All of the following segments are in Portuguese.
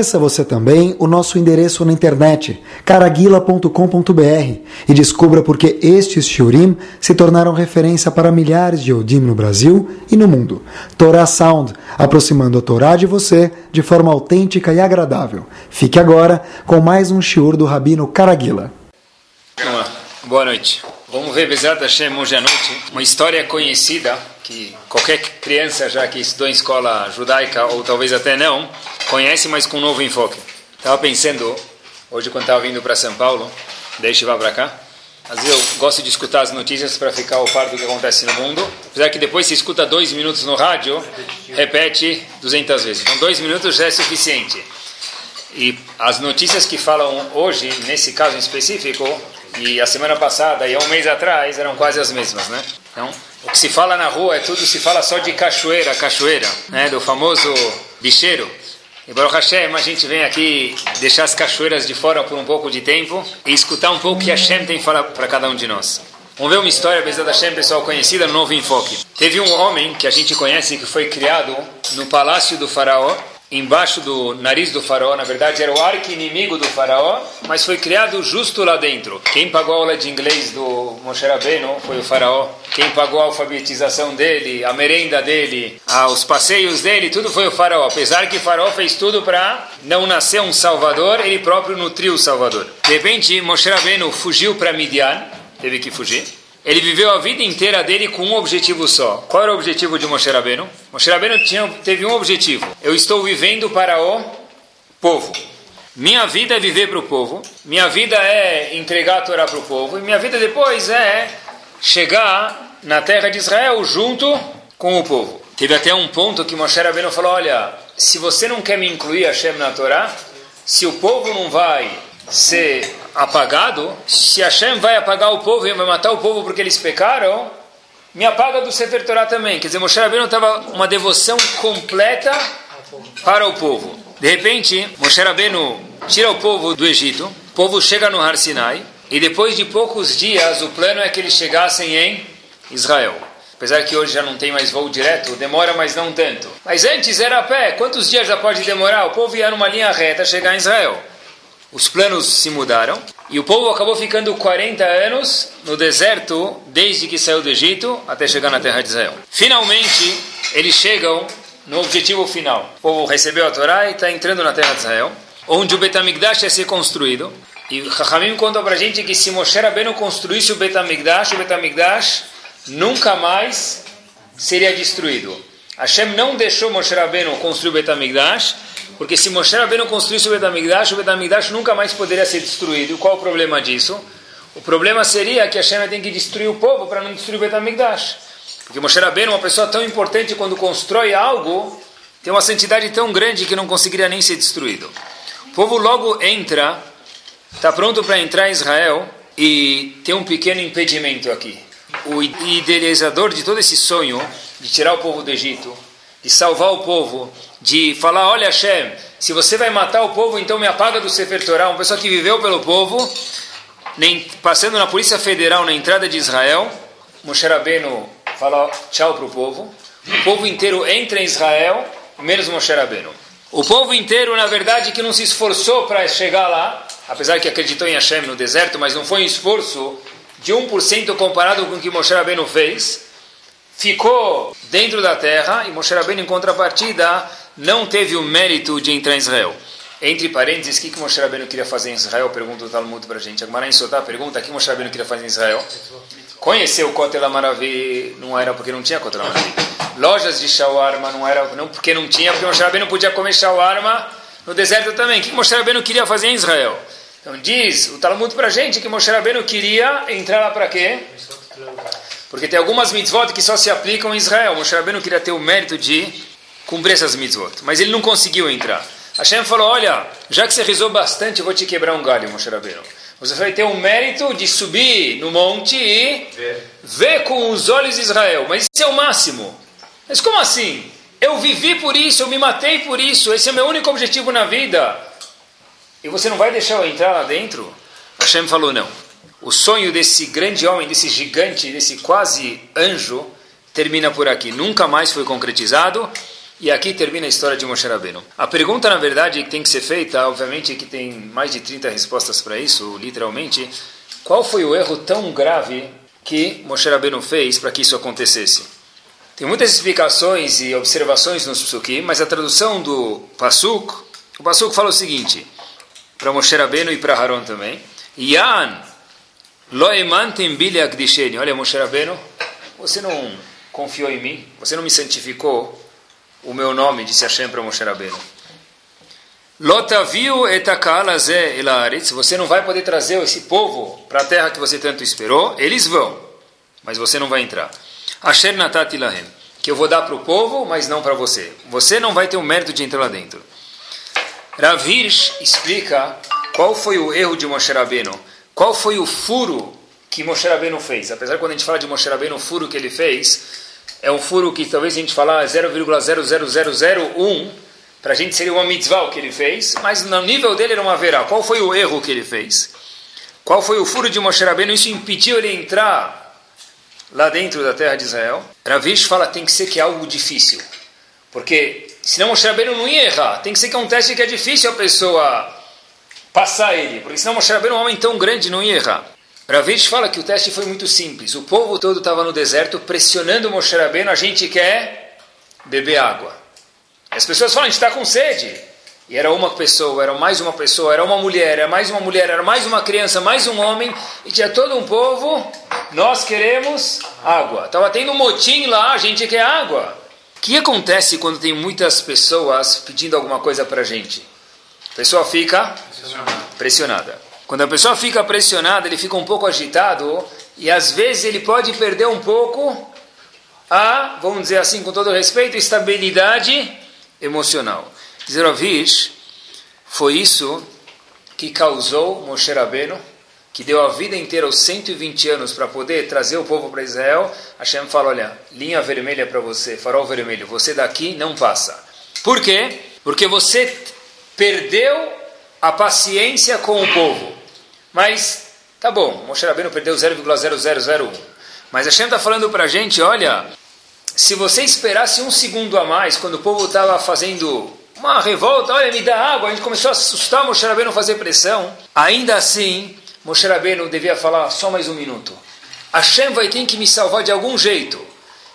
Conheça você também o nosso endereço na internet, caraguila.com.br, e descubra por que estes shiurim se tornaram referência para milhares de Yodim no Brasil e no mundo. Torah Sound, aproximando a Torá de você de forma autêntica e agradável. Fique agora com mais um shiur do Rabino Caraguila. Boa noite. Vamos ver, Bezat Hashem, hoje à noite, uma história conhecida que qualquer criança já que estudou em escola judaica, ou talvez até não, conhece, mas com um novo enfoque. Estava pensando, hoje quando estava vindo para São Paulo, deixe vá para cá, às vezes eu gosto de escutar as notícias para ficar ao par do que acontece no mundo, apesar que depois se escuta dois minutos no rádio, repete 200 vezes. Então dois minutos já é suficiente. E as notícias que falam hoje, nesse caso em específico, e a semana passada e há um mês atrás eram quase as mesmas, né? Então, o que se fala na rua é tudo, se fala só de cachoeira, cachoeira, né? Do famoso bicheiro. E Baruch Hashem, a gente vem aqui deixar as cachoeiras de fora por um pouco de tempo e escutar um pouco o que Hashem tem para cada um de nós. Vamos ver uma história, Bezat Hashem, pessoal, conhecida no Novo Enfoque. Teve um homem que a gente conhece que foi criado no palácio do faraó embaixo do nariz do faraó, na verdade era o arqui-inimigo do faraó, mas foi criado justo lá dentro. Quem pagou a aula de inglês do Moshe Rabbeinu foi o faraó. Quem pagou a alfabetização dele, a merenda dele, os passeios dele, tudo foi o faraó. Apesar que o faraó fez tudo para não nascer um salvador, ele próprio nutriu o salvador. De repente, Moshe Rabbeinu fugiu para Midian, teve que fugir. Ele viveu a vida inteira dele com um objetivo só. Qual era o objetivo de Moshe Rabbeinu? Moshe Rabbeinu tinha, teve um objetivo. Eu estou vivendo para o povo. Minha vida é viver para o povo. Minha vida é entregar a Torá para o povo. E minha vida depois é chegar na terra de Israel junto com o povo. Teve até um ponto que Moshe Rabbeinu falou, olha, se você não quer me incluir Hashem na Torá, se o povo não vai ser apagado, se Hashem vai apagar o povo e vai matar o povo porque eles pecaram, me apaga do Sefer Torah também. Quer dizer, Moshe Rabbeinu estava uma devoção completa para o povo. De repente, Moshe Rabbeinu tira o povo do Egito, o povo chega no Har Sinai, e depois de poucos dias, o plano é que eles chegassem em Israel. Apesar que hoje já não tem mais voo direto, demora, mas não tanto. Mas antes era a pé. Quantos dias já pode demorar? O povo ia numa linha reta chegar em Israel os planos se mudaram e o povo acabou ficando 40 anos no deserto desde que saiu do Egito até chegar na terra de Israel. Finalmente, eles chegam no objetivo final. O povo recebeu a Torá e está entrando na terra de Israel, onde o Betamigdash ia ser construído. E Chachamim conta para a gente que se Moshe Rabbeinu construísse o Betamigdash, o Betamigdash nunca mais seria destruído. Hashem não deixou Moshe Rabbeinu construir o Betamigdash, porque se Moshe Rabbeinu construísse o Betamigdash, o Betamigdash nunca mais poderia ser destruído. Qual o problema disso? O problema seria que Hashem tem que destruir o povo para não destruir o Betamigdash. Porque Moshe Rabbeinu, uma pessoa tão importante, quando constrói algo, tem uma santidade tão grande que não conseguiria nem ser destruído. O povo logo entra, está pronto para entrar em Israel, e tem um pequeno impedimento aqui. O idealizador de todo esse sonho de tirar o povo do Egito, de salvar o povo, de falar, olha Hashem, se você vai matar o povo, então me apaga do Sefer Torah, uma pessoa que viveu pelo povo, nem, passando na Polícia Federal na entrada de Israel, Moshe Rabbeinu fala tchau para o povo, o povo inteiro entra em Israel, menos Moshe Rabbeinu. O povo inteiro, na verdade, que não se esforçou para chegar lá, apesar que acreditou em Hashem no deserto, mas não foi um esforço de 1% comparado com o que Moshe Rabbeinu fez, ficou dentro da terra e Moshe Rabbeinu, em contrapartida, não teve o mérito de entrar em Israel. Entre parênteses, o que, que Moshe Rabbeinu queria fazer em Israel? Pergunta o Talmud para a gente. Agmará em Sotá pergunta o que Moshe Rabbeinu queria fazer em Israel. Conhecer o Kotel Amaravi não era porque não tinha Kotel Amaravi. Lojas de shawarma não era não porque não tinha, porque Moshe Rabbeinu podia comer shawarma no deserto também. O que Moshe Rabbeinu queria fazer em Israel? Então diz o Talmud para a gente que Moshe Rabbeinu queria entrar lá para quê? Porque tem algumas mitzvot que só se aplicam em Israel. Moshe Rabbeinu queria ter o mérito de cumprir essas mitzvot. Mas ele não conseguiu entrar. Hashem falou, olha, já que você rezou bastante, eu vou te quebrar um galho, Moshe Rabbeinu. Você vai ter o mérito de subir no monte e ver, ver com os olhos de Israel. Mas isso é o máximo. Mas como assim? Eu vivi por isso, eu me matei por isso. Esse é o meu único objetivo na vida. E você não vai deixar eu entrar lá dentro? Hashem falou, não. O sonho desse grande homem, desse gigante, desse quase anjo, termina por aqui. Nunca mais foi concretizado. E aqui termina a história de Moshe Rabbeinu. A pergunta, na verdade, que tem que ser feita, obviamente que tem mais de 30 respostas para isso, literalmente, qual foi o erro tão grave que Moshe Rabbeinu fez para que isso acontecesse? Tem muitas explicações e observações nos psukim, mas a tradução do Pasuk, o Pasuk fala o seguinte, para Moshe Rabbeinu e para Haron também, Yan lo emantem Olha, Moshe Rabbeinu, você não confiou em mim, você não me santificou o meu nome, disse Hashem para Moshe Rabbeinu. Lotaviu etakalaze elaretz, você não vai poder trazer esse povo para a terra que você tanto esperou, eles vão, mas você não vai entrar. Asher natat ilahem, que eu vou dar para o povo, mas não para você. Você não vai ter o mérito de entrar lá dentro. Rav Hirsch explica qual foi o erro de Moshe Rabbeinu, qual foi o furo que Moshe Rabbeinu fez. Apesar que quando a gente fala de Moshe Rabbeinu, o furo que ele fez é um furo que talvez a gente falar 0,00001, para a gente seria uma mitzvah o que ele fez, mas no nível dele era uma verá. Qual foi o erro que ele fez? Qual foi o furo de Moshe Rabbeinu? Isso impediu ele entrar lá dentro da terra de Israel. Ravish fala tem que ser que é algo difícil. Porque senão Moshe Rabbeinu não ia errar. Tem que ser que é um teste que é difícil a pessoa passar ele. Porque senão Moshe Rabbeinu é um homem tão grande não ia errar. Ravish fala que o teste foi muito simples. O povo todo estava no deserto pressionando Moshe Rabbeinu, a gente quer beber água. As pessoas falam, a gente está com sede. E era uma pessoa, era mais uma pessoa, era uma mulher, era mais uma mulher, era mais uma criança, mais um homem, e tinha todo um povo, nós queremos água. Estava tendo um motim lá, a gente quer água. O que acontece quando tem muitas pessoas pedindo alguma coisa para a gente? A pessoa fica pressionada. Quando a pessoa fica pressionada, ele fica um pouco agitado e às vezes ele pode perder um pouco a, vamos dizer assim, com todo respeito, estabilidade emocional. Zerovish foi isso que causou Moshe Rabbeinu, que deu a vida inteira, os 120 anos, para poder trazer o povo para Israel. Hashem fala: olha, linha vermelha para você, farol vermelho, você daqui não passa. Por quê? Porque você perdeu a paciência com o povo. Mas, tá bom, Moshe Rabbeinu perdeu 0,0001. Mas a Hashem está falando para a gente, olha, se você esperasse um segundo a mais, quando o povo estava fazendo uma revolta, olha, me dá água, a gente começou a assustar Moshe Rabbeinu fazer pressão, ainda assim, Moshe Rabbeinu devia falar só mais um minuto. Hashem vai ter que me salvar de algum jeito.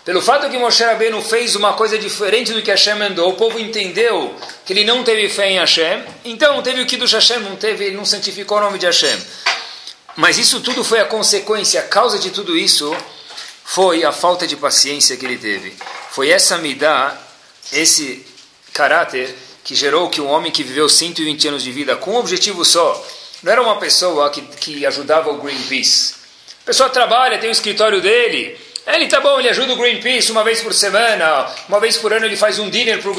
Pelo fato que Moshe Rabbeinu fez uma coisa diferente do que Hashem mandou, o povo entendeu que ele não teve fé em Hashem, então teve o que do Hashem, não teve, ele não santificou o nome de Hashem. Mas isso tudo foi a consequência, a causa de tudo isso foi a falta de paciência que ele teve. Foi essa midá, esse caráter que gerou que um homem que viveu 120 anos de vida com um objetivo só, não era uma pessoa que, que ajudava o Greenpeace. A pessoa trabalha, tem o escritório dele, ele tá bom, ele ajuda o Greenpeace uma vez por semana, uma vez por ano ele faz um dinner para o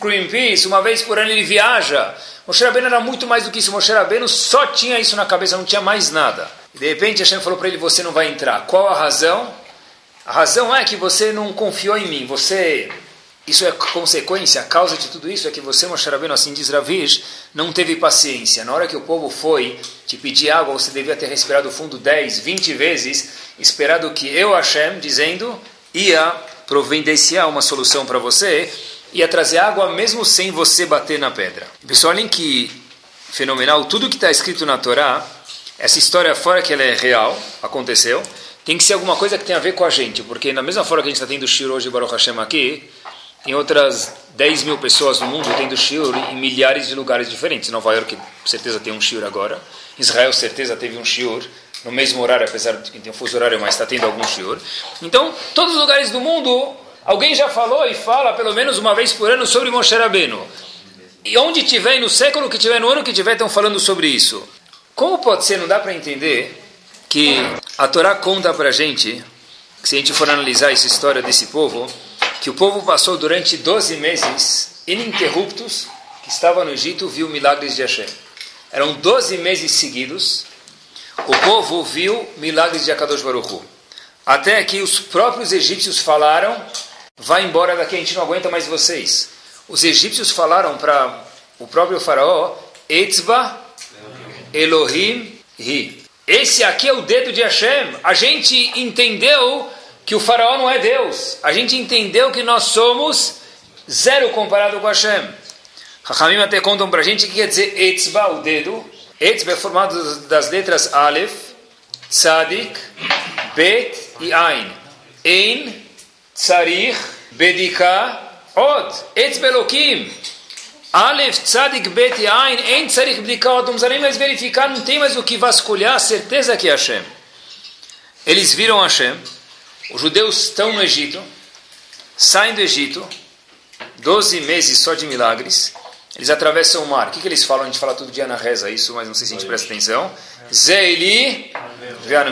Greenpeace, uma vez por ano ele viaja. Moshe Rabbeinu era muito mais do que isso. Moshe Rabbeinu só tinha isso na cabeça, não tinha mais nada. De repente Hashem falou para ele, você não vai entrar. Qual a razão? A razão é que você não confiou em mim, você isso é consequência, a causa de tudo isso é que você, Moshe Rabbeinu, assim diz Ravish, não teve paciência. Na hora que o povo foi te pedir água, você devia ter respirado fundo 10, 20 vezes, esperado que eu, Hashem, dizendo, ia providenciar uma solução para você, ia trazer água mesmo sem você bater na pedra. Pessoal, olhem que fenomenal, tudo que está escrito na Torá, essa história, fora que ela é real, aconteceu, tem que ser alguma coisa que tenha a ver com a gente, porque na mesma forma que a gente está tendo Shiro hoje, Baruch Hashem, aqui, em outras 10 mil pessoas no mundo tendo shiur em milhares de lugares diferentes. Nova York, certeza, tem um shiur agora. Israel, certeza, teve um shiur no mesmo horário, apesar de que tem um fuso horário, mas está tendo algum shiur. Então, todos os lugares do mundo, alguém já falou e fala pelo menos uma vez por ano sobre Moshe Rabbeinu. E onde tiver, no século que tiver, no ano que tiver, estão falando sobre isso. Como pode ser, não dá para entender, que a Torá conta para a gente, que se a gente for analisar essa história desse povo, que o povo passou durante 12 meses ininterruptos que estava no Egito viu milagres de Hashem. Eram 12 meses seguidos. O povo viu milagres de Akadosh Baruch Hu. Até que os próprios egípcios falaram: vai embora daqui, a gente não aguenta mais vocês. Os egípcios falaram para o próprio faraó: Etzba Elohim Ri. Esse aqui é o dedo de Hashem. A gente entendeu que o faraó não é Deus. A gente entendeu que nós somos zero comparado com Hashem. Hachamim até contam para a gente que quer dizer etzba, o dedo. Etzba é formado das letras Aleph, Tzadik, Bet e Ein. Ein, Tzarich, Bedika, Od. Etzba Elohim. Aleph, Tzadik, Bet e Ein. Ein, Tzarich, Bedika, Od. Não precisa nem mais verificar, não tem mais o que vasculhar, certeza que é Hashem. Eles viram Hashem. Os judeus estão no Egito, saem do Egito, 12 meses só de milagres. Eles atravessam o mar. O que, que eles falam? A gente fala todo dia na reza isso, mas não sei se a gente presta atenção. Zeili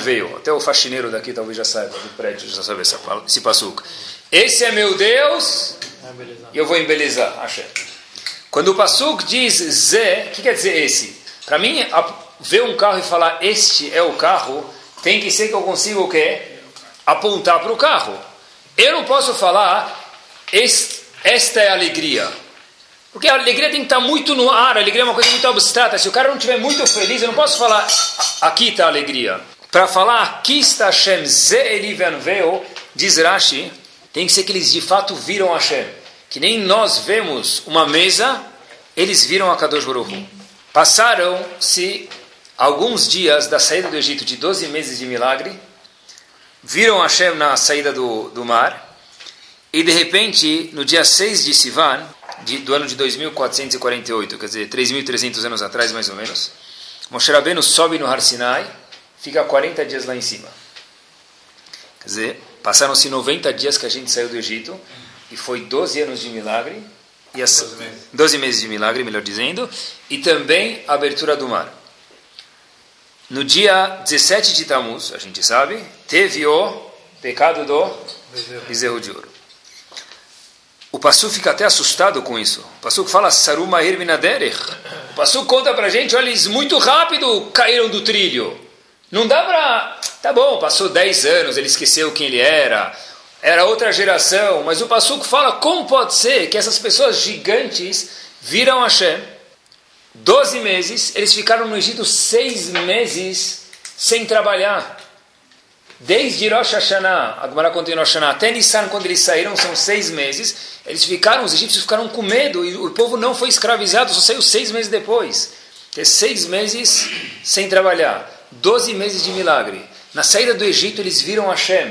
veio. Até o faxineiro daqui talvez já saiba, do prédio, já sabe esse passuca. Esse é meu Deus e eu vou embelezar. Achei. Quando o passuco diz Zé, o que quer dizer esse? Para mim, ver um carro e falar este é o carro, tem que ser que eu consiga o quê? Apontar para o carro. Eu não posso falar esta é a alegria. Porque a alegria tem que estar muito no ar, a alegria é uma coisa muito abstrata. Se o cara não estiver muito feliz, eu não posso falar, aqui está a alegria. Para falar, aqui está Hashem, Ze Elivan Veo, diz Rashi, tem que ser que eles de fato viram Hashem. Que nem nós vemos uma mesa, eles viram a Kadosh Baruch Passaram-se alguns dias da saída do Egito, de 12 meses de milagre, viram Hashem na saída do, do mar, e de repente, no dia 6 de Sivan, de, do ano de 2448, quer dizer, 3.300 anos atrás, mais ou menos, Moshe Rabbeinu sobe no Har Sinai, fica 40 dias lá em cima. Quer dizer, passaram-se 90 dias que a gente saiu do Egito, e foi 12 anos de milagre, e as, 12, meses. 12 meses de milagre, melhor dizendo, e também a abertura do mar. No dia 17 de Tammuz, a gente sabe, teve o pecado do bezerro de ouro. O Passu fica até assustado com isso. O Passu fala, Saruma Herminaderech. O Passu conta pra gente, olha, eles muito rápido caíram do trilho. Não dá pra... Tá bom, passou 10 anos, ele esqueceu quem ele era, era outra geração, mas o Passuco fala, como pode ser que essas pessoas gigantes viram Hashem, 12 meses, eles ficaram no Egito seis meses sem trabalhar. Desde Rosh Hashanah, a Gemara continua Rosh Hashanah, até Nissan, quando eles saíram, são seis meses. Eles ficaram, os egípcios ficaram com medo e o povo não foi escravizado, só saiu seis meses depois. É seis meses sem trabalhar, doze meses de milagre. Na saída do Egito, eles viram Hashem.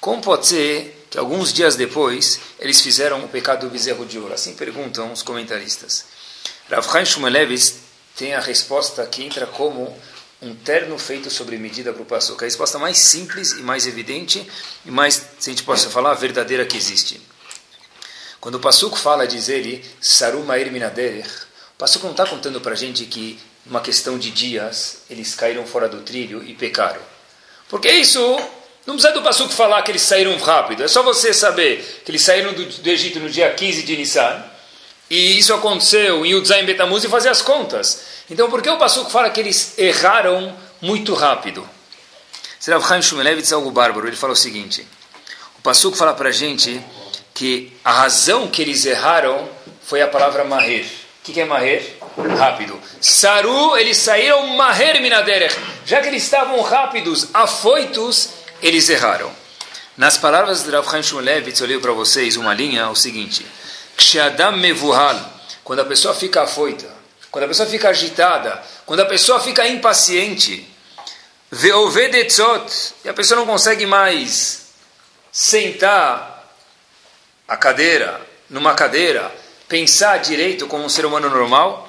Como pode ser que alguns dias depois eles fizeram o pecado do bezerro de ouro? Assim perguntam os comentaristas. Rav Chaim Shumelevitz tem a resposta que entra como um terno feito sobre medida para o passuco. A resposta mais simples e mais evidente e mais, se a gente possa falar, verdadeira que existe. Quando o passuco fala, diz ele, Saruma Irminaderech, o passuco não está contando para a gente que, uma questão de dias, eles caíram fora do trilho e pecaram. Porque isso, não precisa do passuco falar que eles saíram rápido, é só você saber que eles saíram do, do Egito no dia 15 de Nissan, e isso aconteceu em Udzaim Betamuz e fazer as contas. Então, por que o Passuco fala que eles erraram muito rápido? Rav Chaim Shumelevitz é algo bárbaro. Ele fala o seguinte: o Passuco fala para a gente que a razão que eles erraram foi a palavra maher. O que, que é maher? Rápido. Saru, eles saíram maher minaderech. Já que eles estavam rápidos, afoitos, eles erraram. Nas palavras de Rav Chaim Shumelevitz, eu leio para vocês uma linha, o seguinte: Ksheadam mevuhal, quando a pessoa fica afoita, quando a pessoa fica agitada, quando a pessoa fica impaciente, veovedetzot, e a pessoa não consegue mais sentar a cadeira, numa cadeira, pensar direito como um ser humano normal,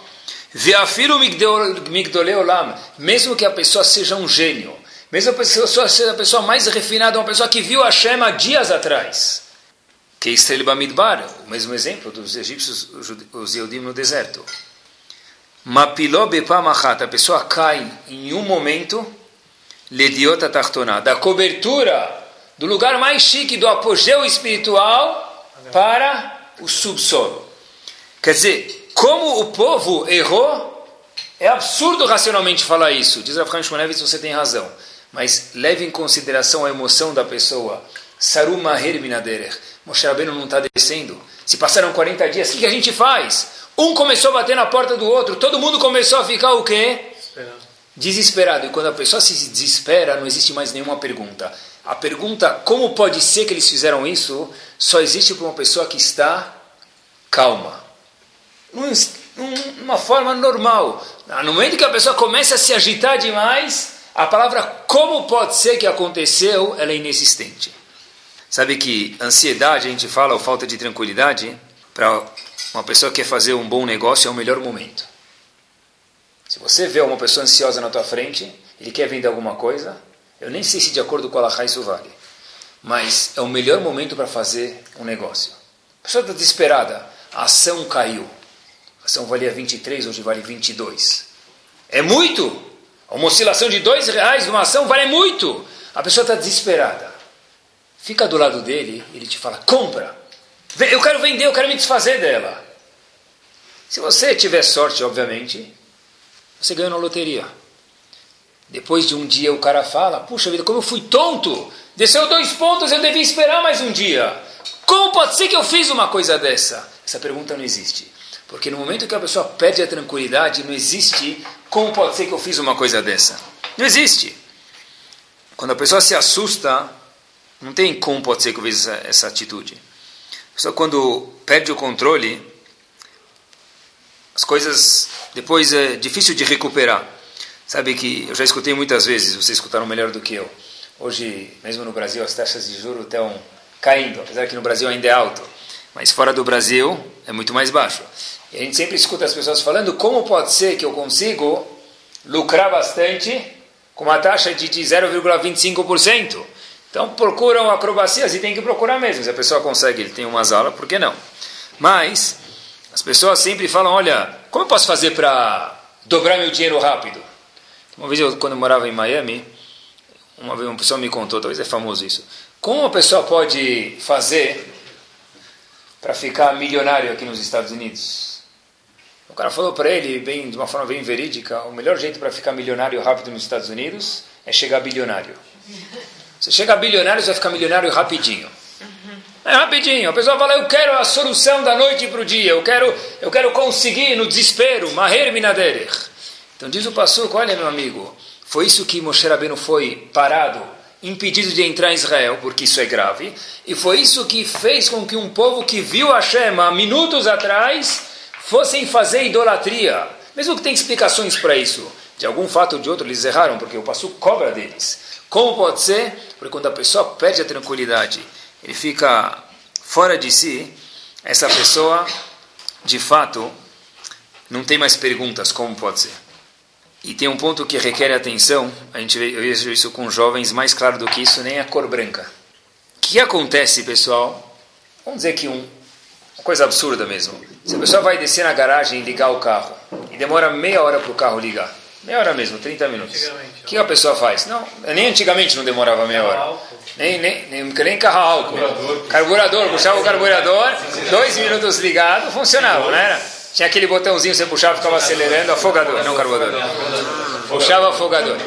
veafiro migdoleolam, mesmo que a pessoa seja um gênio, mesmo que a pessoa seja a pessoa mais refinada, uma pessoa que viu a Shema dias atrás, que Israel Bamidbar, o mesmo exemplo dos egípcios, os Yehudim no deserto. Mapiló a pessoa cai em um momento, lediota tartona, da cobertura do lugar mais chique, do apogeu espiritual, para o subsolo. Quer dizer, como o povo errou, é absurdo racionalmente falar isso. Diz Rav Shmonevitz, você tem razão. Mas leve em consideração a emoção da pessoa. Saruma herminaderech. Moshe Rabbeinu não está descendo. Se passaram 40 dias, o que a gente faz? Um começou a bater na porta do outro, todo mundo começou a ficar o quê? Desesperado. Desesperado. E quando a pessoa se desespera, não existe mais nenhuma pergunta. A pergunta, como pode ser que eles fizeram isso, só existe para uma pessoa que está calma. Numa forma normal. No momento que a pessoa começa a se agitar demais, a palavra como pode ser que aconteceu, ela é inexistente. Sabe que ansiedade, a gente fala, ou falta de tranquilidade, para uma pessoa que quer fazer um bom negócio é o melhor momento. Se você vê uma pessoa ansiosa na tua frente, ele quer vender alguma coisa, eu nem sei se de acordo com a Laha isso vale, mas é o melhor momento para fazer um negócio. A pessoa está desesperada, a ação caiu. A ação valia 23, hoje vale 22. É muito! Uma oscilação de dois reais numa ação vale muito! A pessoa está desesperada. Fica do lado dele, ele te fala, compra! Eu quero vender, eu quero me desfazer dela. Se você tiver sorte, obviamente, você ganha na loteria. Depois de um dia o cara fala, puxa vida, como eu fui tonto! Desceu dois pontos, eu devia esperar mais um dia. Como pode ser que eu fiz uma coisa dessa? Essa pergunta não existe. Porque no momento que a pessoa perde a tranquilidade, não existe como pode ser que eu fiz uma coisa dessa. Não existe. Quando a pessoa se assusta, não tem como pode ser que eu fiz essa, essa atitude. Só quando perde o controle, as coisas depois é difícil de recuperar. Sabe que eu já escutei muitas vezes, vocês escutaram melhor do que eu. Hoje, mesmo no Brasil, as taxas de juros estão caindo, apesar que no Brasil ainda é alto. Mas fora do Brasil é muito mais baixo. E a gente sempre escuta as pessoas falando como pode ser que eu consigo lucrar bastante com uma taxa de 0,25%. Então procuram acrobacias e tem que procurar mesmo. Se a pessoa consegue, ele tem umas aulas, por que não? Mas as pessoas sempre falam, olha, como eu posso fazer para dobrar meu dinheiro rápido? Uma vez, eu, quando eu morava em Miami, uma vez uma pessoa me contou, talvez é famoso isso. Como uma pessoa pode fazer para ficar milionário aqui nos Estados Unidos? O cara falou para ele, bem, de uma forma bem verídica, o melhor jeito para ficar milionário rápido nos Estados Unidos é chegar bilionário. Você chega bilionário, você vai ficar milionário rapidinho. É rapidinho. A pessoa fala, eu quero a solução da noite para o dia. Eu quero, eu quero conseguir no desespero. Então diz o Passuco, olha meu amigo, foi isso que Moshe Rabbeinu foi parado, impedido de entrar em Israel, porque isso é grave. E foi isso que fez com que um povo que viu Hashem há minutos atrás fossem fazer idolatria. Mesmo que tem explicações para isso. De algum fato ou de outro eles erraram, porque o Passuco cobra deles. Como pode ser? Porque quando a pessoa perde a tranquilidade, ele fica fora de si, essa pessoa, de fato, não tem mais perguntas, como pode ser. E tem um ponto que requer atenção, a gente eu vejo isso com jovens, mais claro do que isso, nem a cor branca. O que acontece, pessoal? Vamos dizer que um, uma coisa absurda mesmo. Se a pessoa vai descer na garagem e ligar o carro, e demora meia hora para o carro ligar, Meia hora mesmo, 30 minutos. O que a pessoa faz? Não, nem antigamente não demorava meia hora. Nem, nem, nem, nem carro álcool. Carburador. Carburador, puxava o carburador, dois minutos ligado, funcionava, não era? Tinha aquele botãozinho, você puxava, ficava acelerando, afogador, não carburador. Puxava afogador.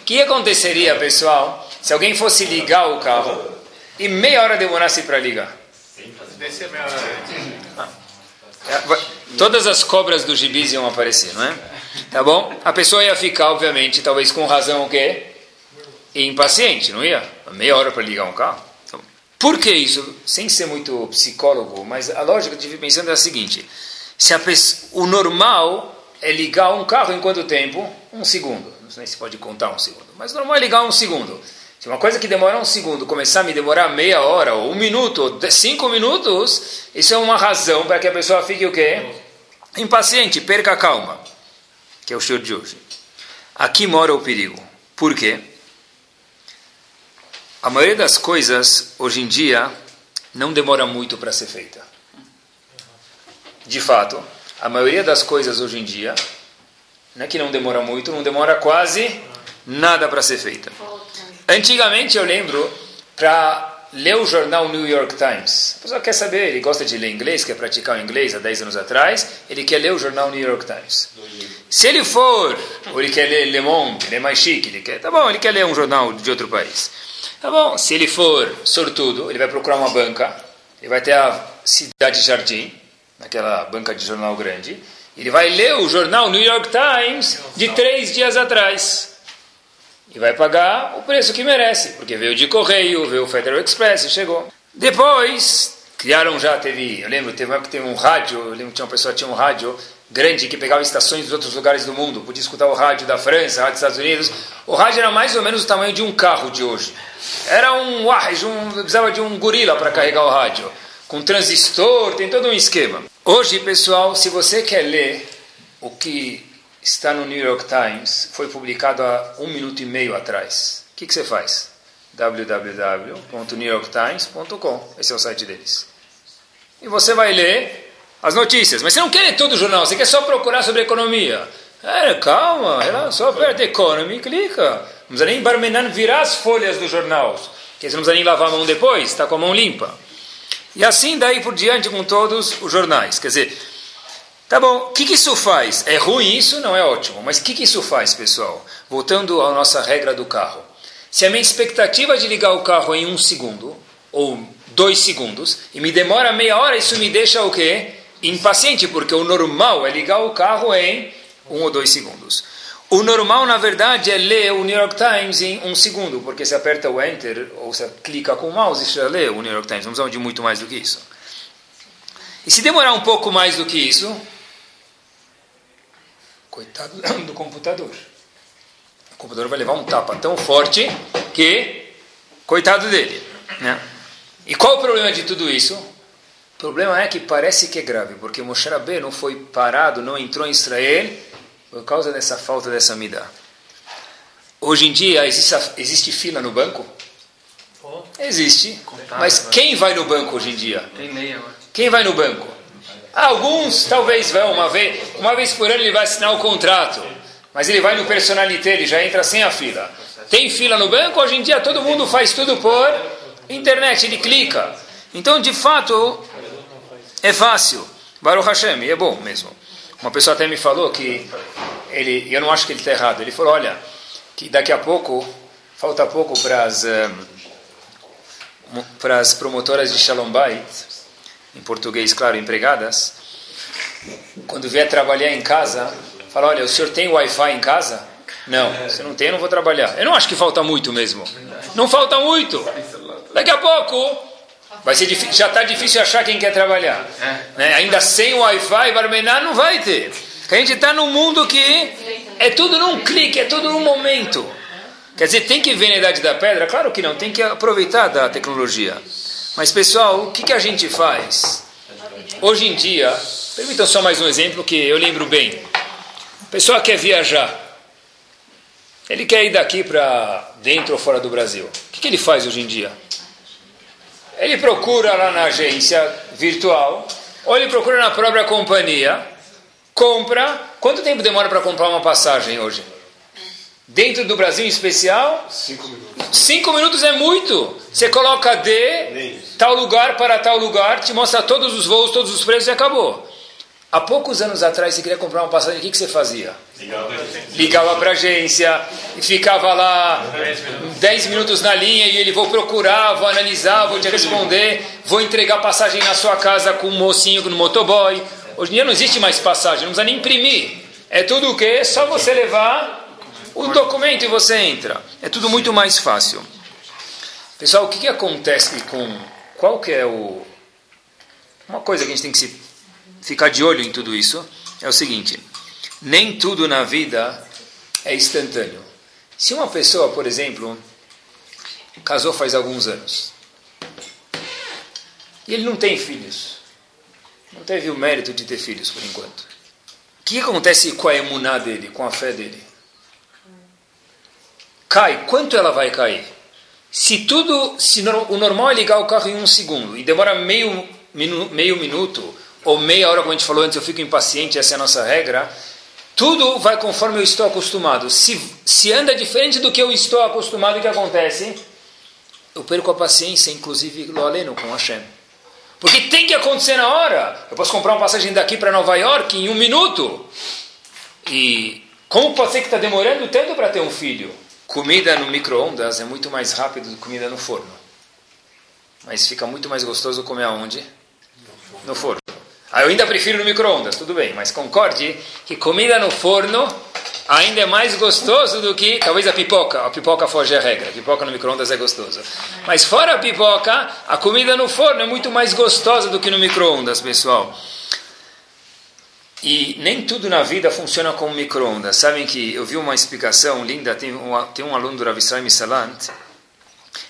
O que aconteceria, pessoal, se alguém fosse ligar o carro e meia hora demorasse para ligar? Descer meia hora. Ah. Todas as cobras do gibis iam aparecer, não é? Tá bom? A pessoa ia ficar, obviamente, talvez com razão o quê? Impaciente, não ia? Meia hora para ligar um carro. Então, por que isso? Sem ser muito psicólogo, mas a lógica de pensando é a seguinte: se a o normal é ligar um carro em quanto tempo? Um segundo. Não sei se pode contar um segundo, mas o normal é ligar um segundo. Se uma coisa que demora um segundo começar a me demorar meia hora, ou um minuto, ou cinco minutos, isso é uma razão para que a pessoa fique o quê? Impaciente, perca a calma que é o show de hoje. Aqui mora o perigo. Por quê? A maioria das coisas, hoje em dia, não demora muito para ser feita. De fato, a maioria das coisas hoje em dia, não é que não demora muito, não demora quase nada para ser feita. Antigamente, eu lembro, para lê o jornal New York Times. A pessoa quer saber, ele gosta de ler inglês, quer praticar o inglês há 10 anos atrás, ele quer ler o jornal New York Times. Se ele for, ou ele quer ler Le Monde, ele é mais chique, ele quer, tá bom, ele quer ler um jornal de outro país. Tá bom, se ele for sortudo, ele vai procurar uma banca, ele vai ter a Cidade Jardim, naquela banca de jornal grande, ele vai ler o jornal New York Times de três dias atrás e vai pagar o preço que merece, porque veio de correio, veio o Federal Express chegou. Depois, criaram já, teve, eu lembro, teve uma que teve um rádio, eu lembro que tinha uma pessoa tinha um rádio grande que pegava estações dos outros lugares do mundo, podia escutar o rádio da França, rádio dos Estados Unidos. O rádio era mais ou menos o tamanho de um carro de hoje. Era um um precisava de um gorila para carregar o rádio, com transistor, tem todo um esquema. Hoje, pessoal, se você quer ler o que está no New York Times, foi publicado há um minuto e meio atrás. O que, que você faz? www.newyorktimes.com. Esse é o site deles. E você vai ler as notícias. Mas você não quer ler todo o jornal, você quer só procurar sobre economia. É, calma, só aperta Economy e clica. Não precisa nem Barmenan virar as folhas dos jornais. Porque você não precisa nem lavar a mão depois, está com a mão limpa. E assim daí por diante com todos os jornais. Quer dizer, tá bom, o que, que isso faz? É ruim isso? Não é ótimo. Mas o que, que isso faz, pessoal? Voltando à nossa regra do carro. Se a minha expectativa de ligar o carro em um segundo, ou dois segundos, e me demora meia hora, isso me deixa o quê? impaciente, porque o normal é ligar o carro em um ou dois segundos. O normal, na verdade, é ler o New York Times em um segundo, porque você aperta o Enter ou você clica com o mouse e já lê o New York Times. Não precisamos de muito mais do que isso. E se demorar um pouco mais do que isso, coitado do computador. O computador vai levar um tapa tão forte que, coitado dele. Né? E qual o problema de tudo isso? O problema é que parece que é grave, porque Moshe não foi parado, não entrou em Israel por causa dessa falta dessa midá. Hoje em dia existe, existe fila no banco? Existe. Mas quem vai no banco hoje em dia? Quem vai no banco? Alguns talvez vão uma vez, uma vez por ano ele vai assinar o contrato, mas ele vai no personalité, ele já entra sem a fila. Tem fila no banco? Hoje em dia todo mundo faz tudo por internet, ele clica. Então, de fato, é fácil. Baruch Hashem, é bom mesmo. Uma pessoa até me falou que ele, eu não acho que ele está errado, ele falou, olha, que daqui a pouco, falta pouco para as um, para as promotoras de Shalom Bait, em português, claro, empregadas, quando vier trabalhar em casa, fala, olha, o senhor tem Wi-Fi em casa? Não, se não tem, eu não vou trabalhar. Eu não acho que falta muito mesmo. Não falta muito. Daqui a pouco Vai ser difícil, já está difícil achar quem quer trabalhar. É. Né? Ainda sem Wi-Fi, Barmenar não vai ter. a gente está num mundo que é tudo num clique, é tudo num momento. Quer dizer, tem que ver na idade da pedra? Claro que não, tem que aproveitar da tecnologia. Mas pessoal, o que, que a gente faz? Hoje em dia, permitam só mais um exemplo que eu lembro bem. O pessoal quer viajar. Ele quer ir daqui para dentro ou fora do Brasil. O que, que ele faz hoje em dia? Ele procura lá na agência virtual, ou ele procura na própria companhia, compra. Quanto tempo demora para comprar uma passagem hoje? Dentro do Brasil em especial? Cinco minutos. Cinco minutos é muito. Você coloca de tal lugar para tal lugar, te mostra todos os voos, todos os preços e acabou. Há poucos anos atrás, você queria comprar uma passagem, o que, que você fazia? Ligava para a agência e ficava lá 10 minutos na linha e ele vou procurar, vou analisar, vou te responder, vou entregar passagem na sua casa com um mocinho no motoboy. Hoje em dia não existe mais passagem, não precisa nem imprimir. É tudo o que? Só você levar o documento e você entra. É tudo muito mais fácil. Pessoal, o que, que acontece com... Qual que é o... Uma coisa que a gente tem que se ficar de olho em tudo isso é o seguinte: nem tudo na vida é instantâneo. Se uma pessoa, por exemplo, casou faz alguns anos e ele não tem filhos, não teve o mérito de ter filhos por enquanto, o que acontece com a emuná dele, com a fé dele? Cai, quanto ela vai cair? Se tudo, se o normal é ligar o carro em um segundo e demora meio, meio minuto ou meia hora, como a gente falou antes, eu fico impaciente, essa é a nossa regra. Tudo vai conforme eu estou acostumado. Se, se anda diferente do que eu estou acostumado, o que acontece? Eu perco a paciência, inclusive lo aleno com Hashem. Porque tem que acontecer na hora. Eu posso comprar uma passagem daqui para Nova York em um minuto. E como pode ser que está demorando tanto para ter um filho? Comida no micro-ondas é muito mais rápido do que comida no forno. Mas fica muito mais gostoso comer aonde? No forno. Ah, eu ainda prefiro no micro-ondas, tudo bem, mas concorde que comida no forno ainda é mais gostoso do que talvez a pipoca. A pipoca foge a regra. A pipoca no micro-ondas é gostoso. Mas fora a pipoca, a comida no forno é muito mais gostosa do que no micro-ondas, pessoal. E nem tudo na vida funciona como micro-ondas. Sabem que eu vi uma explicação linda, tem tem um aluno do Rav Israel Salant,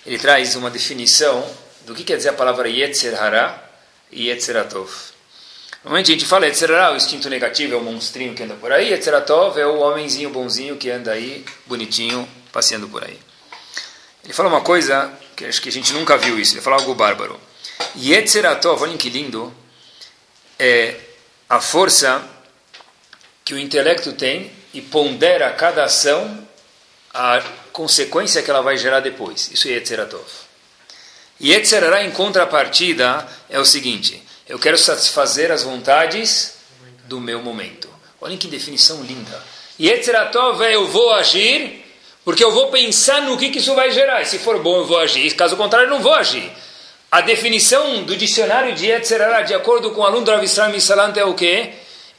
ele traz uma definição do que quer dizer a palavra Yetzer Hara e Yetzer Atov. Normalmente a gente fala Yetzerará, o instinto negativo é o monstrinho que anda por aí, Yetzeratov é o homenzinho bonzinho que anda aí, bonitinho, passeando por aí. Ele fala uma coisa que acho que a gente nunca viu isso, ele fala algo bárbaro. Yetzeratov, olhem que lindo, é a força que o intelecto tem e pondera cada ação a consequência que ela vai gerar depois. Isso é Yetzeratov. E Yetzerará, em contrapartida, é o seguinte eu quero satisfazer as vontades do meu momento. Olhem que definição linda. E Etzeratov é eu vou agir porque eu vou pensar no que, que isso vai gerar. E se for bom, eu vou agir. Caso contrário, eu não vou agir. A definição do dicionário de Yetzerará, de acordo com o aluno do Ravisram Misalant, é o quê?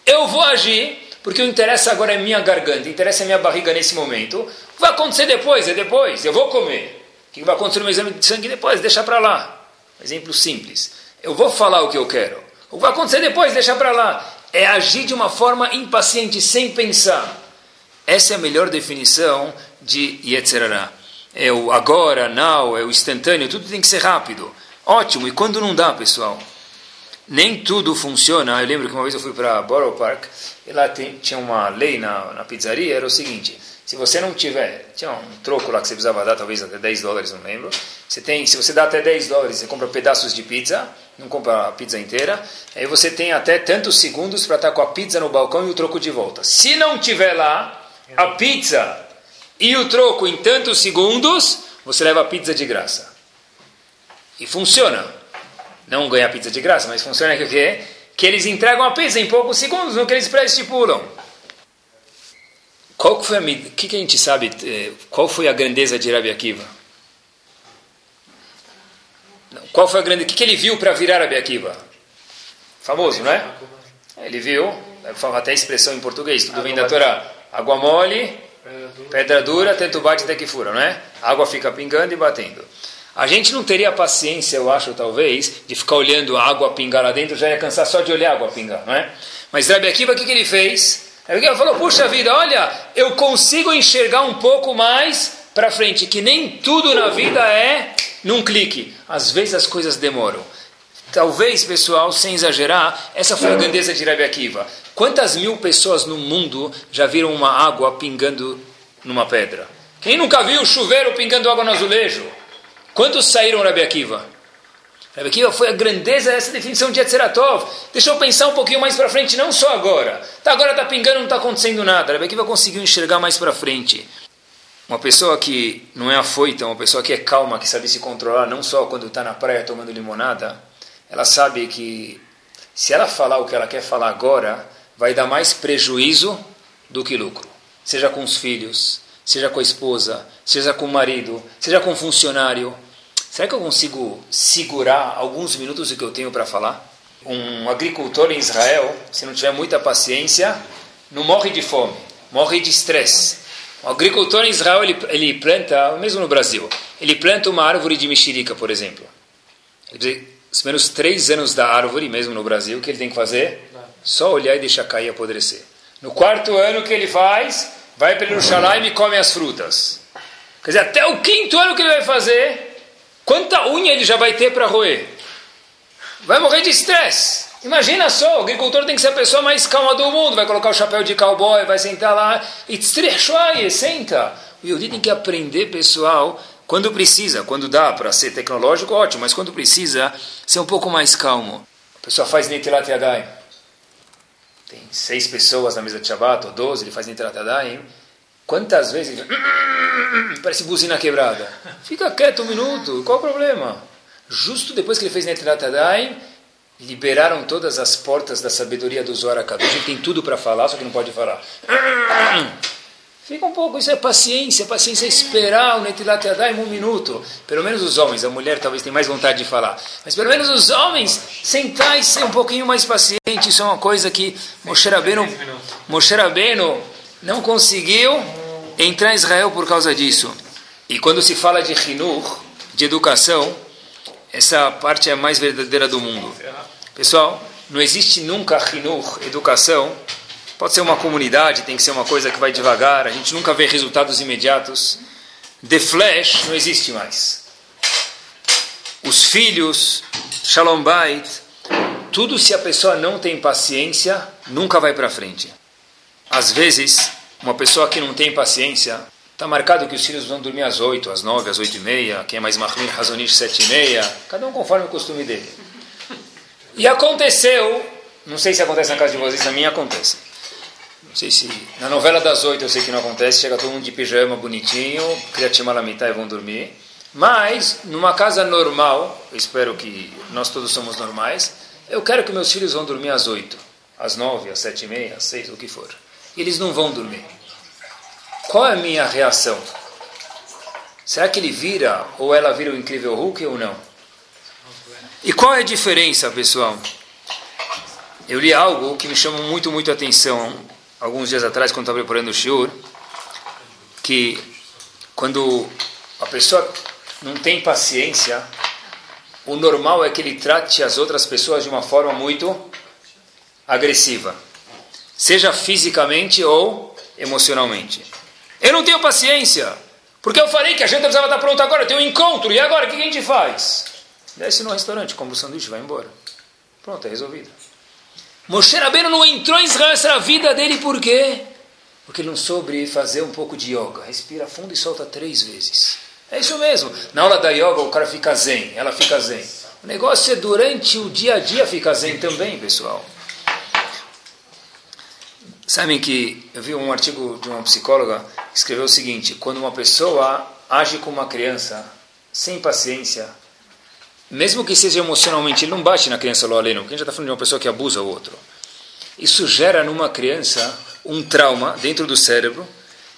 Eu vou agir porque o interesse agora é minha garganta, interessa é minha barriga nesse momento. O que vai acontecer depois? É depois. Eu vou comer. O que vai acontecer no meu exame de sangue depois? Deixa para lá. Exemplo simples. Eu vou falar o que eu quero. O que vai acontecer depois, deixa para lá. É agir de uma forma impaciente, sem pensar. Essa é a melhor definição de Yetzerará. É o agora, now, é o instantâneo, tudo tem que ser rápido. Ótimo, e quando não dá, pessoal? Nem tudo funciona. Eu lembro que uma vez eu fui para Borough Park e lá tem, tinha uma lei na, na pizzaria, era o seguinte: se você não tiver, tinha um troco lá que você precisava dar, talvez até 10 dólares, não lembro. Você tem, se você dá até 10 dólares, você compra pedaços de pizza, não compra a pizza inteira. Aí você tem até tantos segundos para estar com a pizza no balcão e o troco de volta. Se não tiver lá a pizza e o troco em tantos segundos, você leva a pizza de graça. E funciona. Não ganhar pizza de graça, mas funciona que o quê? Que eles entregam a pizza em poucos segundos no que eles pré-estipulam. Qual foi a que, que a gente sabe? Eh, qual foi a grandeza de Rabi Akiva? Qual foi a grande? O que, que ele viu para virar Rabi Akiva? Famoso, não é? Ele viu, até a expressão em português, tudo vem da Torá. Água mole, pedra dura, tanto bate até que fura, não é? A água fica pingando e batendo. A gente não teria paciência, eu acho, talvez, de ficar olhando a água pingar lá dentro, já ia cansar só de olhar a água pingar, não é? Mas Rabi Akiva, o que, que ele fez? Ele falou, puxa vida, olha, eu consigo enxergar um pouco mais para frente, que nem tudo na vida é num clique. Às vezes as coisas demoram. Talvez, pessoal, sem exagerar, essa foi a grandeza de Rabi Akiva. Quantas mil pessoas no mundo já viram uma água pingando numa pedra? Quem nunca viu o chuveiro pingando água no azulejo? Quantos saíram Rabi Akiva? Rabi Akiva foi a grandeza dessa definição de Yetzeratov. Deixa eu pensar um pouquinho mais para frente, não só agora. Tá, agora está pingando, não está acontecendo nada. Rabi Akiva conseguiu enxergar mais para frente. Uma pessoa que não é afoita, uma pessoa que é calma, que sabe se controlar, não só quando está na praia tomando limonada, ela sabe que se ela falar o que ela quer falar agora, vai dar mais prejuízo do que lucro. Seja com os filhos, seja com a esposa, seja com o marido, seja com o funcionário. Será que eu consigo segurar alguns minutos do que eu tenho para falar? Um agricultor em Israel, se não tiver muita paciência, não morre de fome, morre de estresse. Um agricultor em Israel, ele, ele planta, mesmo no Brasil, ele planta uma árvore de mexerica, por exemplo. Ele, os primeiros três anos da árvore, mesmo no Brasil, o que ele tem que fazer? Só olhar e deixar cair e apodrecer. No quarto ano que ele faz, vai para Jerusalém e come as frutas. Quer dizer, até o quinto ano que ele vai fazer, Quanta unha ele já vai ter para roer? Vai morrer de estresse. Imagina só, o agricultor tem que ser a pessoa mais calma do mundo. Vai colocar o chapéu de cowboy, vai sentar lá e senta. O Yodi tem que aprender, pessoal, quando precisa, quando dá para ser tecnológico, ótimo, mas quando precisa, ser um pouco mais calmo. A pessoa faz Netilat Yadayim. Tem seis pessoas na mesa de Shabbat, ou doze, ele faz Netilat Yadayim. Quantas vezes parece buzina quebrada. Fica quieto um minuto, qual o problema? Justo depois que ele fez Netrat Adaim, liberaram todas as portas da sabedoria do Zohar. Ele tem tudo para falar, só que não pode falar. Fica um pouco, isso é paciência, paciência é esperar o Netilat Yadayim um minuto. Pelo menos os homens, a mulher talvez tenha mais vontade de falar. Mas pelo menos os homens, sentar e ser um pouquinho mais paciente, isso é uma coisa que Moshe Rabbeinu, Moshe Rabbeinu não conseguiu entrar em Israel por causa disso. E quando se fala de Hinur, de educação, essa parte é a mais verdadeira do mundo. Pessoal, não existe nunca Hinur, educação. Pode ser uma comunidade, tem que ser uma coisa que vai devagar, a gente nunca vê resultados imediatos. The Flash não existe mais. Os filhos, Shalom Bait, tudo se a pessoa não tem paciência, nunca vai para frente. Às vezes, uma pessoa que não tem paciência, está marcado que os filhos vão dormir às 8, às 9, às 8 e meia, quem é mais Mahmir, Razonish, 7 e meia, cada um conforme o costume dele. E aconteceu, não sei se acontece na casa de vocês, na minha acontece. Não sei se. Na novela das 8 eu sei que não acontece, chega todo mundo de pijama bonitinho, criativa lamitar e vão dormir. Mas, numa casa normal, espero que nós todos somos normais, eu quero que meus filhos vão dormir às 8, às 9, às 7 e meia, às 6, o que for eles não vão dormir. Qual é a minha reação? Será que ele vira ou ela vira o incrível Hulk ou não? E qual é a diferença, pessoal? Eu li algo que me chamou muito, muito a atenção alguns dias atrás, quando estava preparando o shiur, que quando a pessoa não tem paciência, o normal é que ele trate as outras pessoas de uma forma muito agressiva seja fisicamente ou emocionalmente. Eu não tenho paciência, porque eu falei que a gente precisava estar pronta agora, tem um encontro, e agora o que a gente faz? Desce no restaurante, compra o um sanduíche, vai embora. Pronto, é resolvido. Moshe Rabbeinu não entrou em Israel, essa era a vida dele, por quê? Porque ele não soube fazer um pouco de yoga. Respira fundo e solta três vezes. É isso mesmo. Na aula da yoga o cara fica zen, ela fica zen. O negócio é durante o dia a dia ficar zen também, pessoal. Sabem que eu vi um artigo de uma psicóloga que escreveu o seguinte: quando uma pessoa age como uma criança, sem paciência, mesmo que seja emocionalmente, ele não bate na criança lo aleno, porque a gente está falando de uma pessoa que abusa o outro. Isso gera numa criança um trauma dentro do cérebro,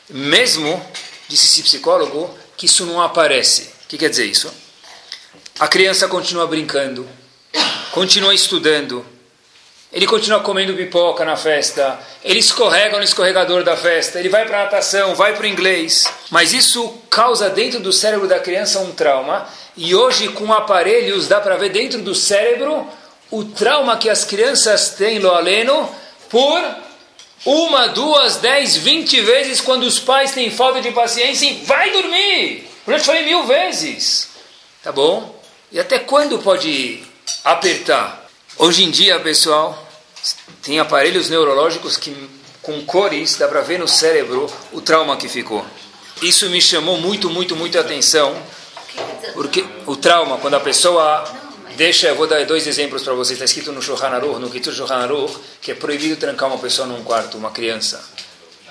mesmo, disse esse psicólogo, que isso não aparece. O que quer dizer isso? A criança continua brincando, continua estudando, ele continua comendo pipoca na festa, ele escorrega no escorregador da festa, ele vai para natação, vai para o inglês. Mas isso causa dentro do cérebro da criança um trauma, e hoje com aparelhos dá para ver dentro do cérebro o trauma que as crianças têm, lo aleno, por uma, duas, dez, vinte vezes quando os pais têm falta de paciência e vai dormir. Eu já te falei mil vezes. Tá bom? E até quando pode apertar? Hoje em dia, pessoal, tem aparelhos neurológicos que com cores dá para ver no cérebro o trauma que ficou. Isso me chamou muito, muito, muito atenção, porque o trauma, quando a pessoa deixa, eu vou dar dois exemplos para vocês, está escrito no Shulchan Aruch, no Kitur Shulchan Aruch, que é proibido trancar uma pessoa num quarto, uma criança.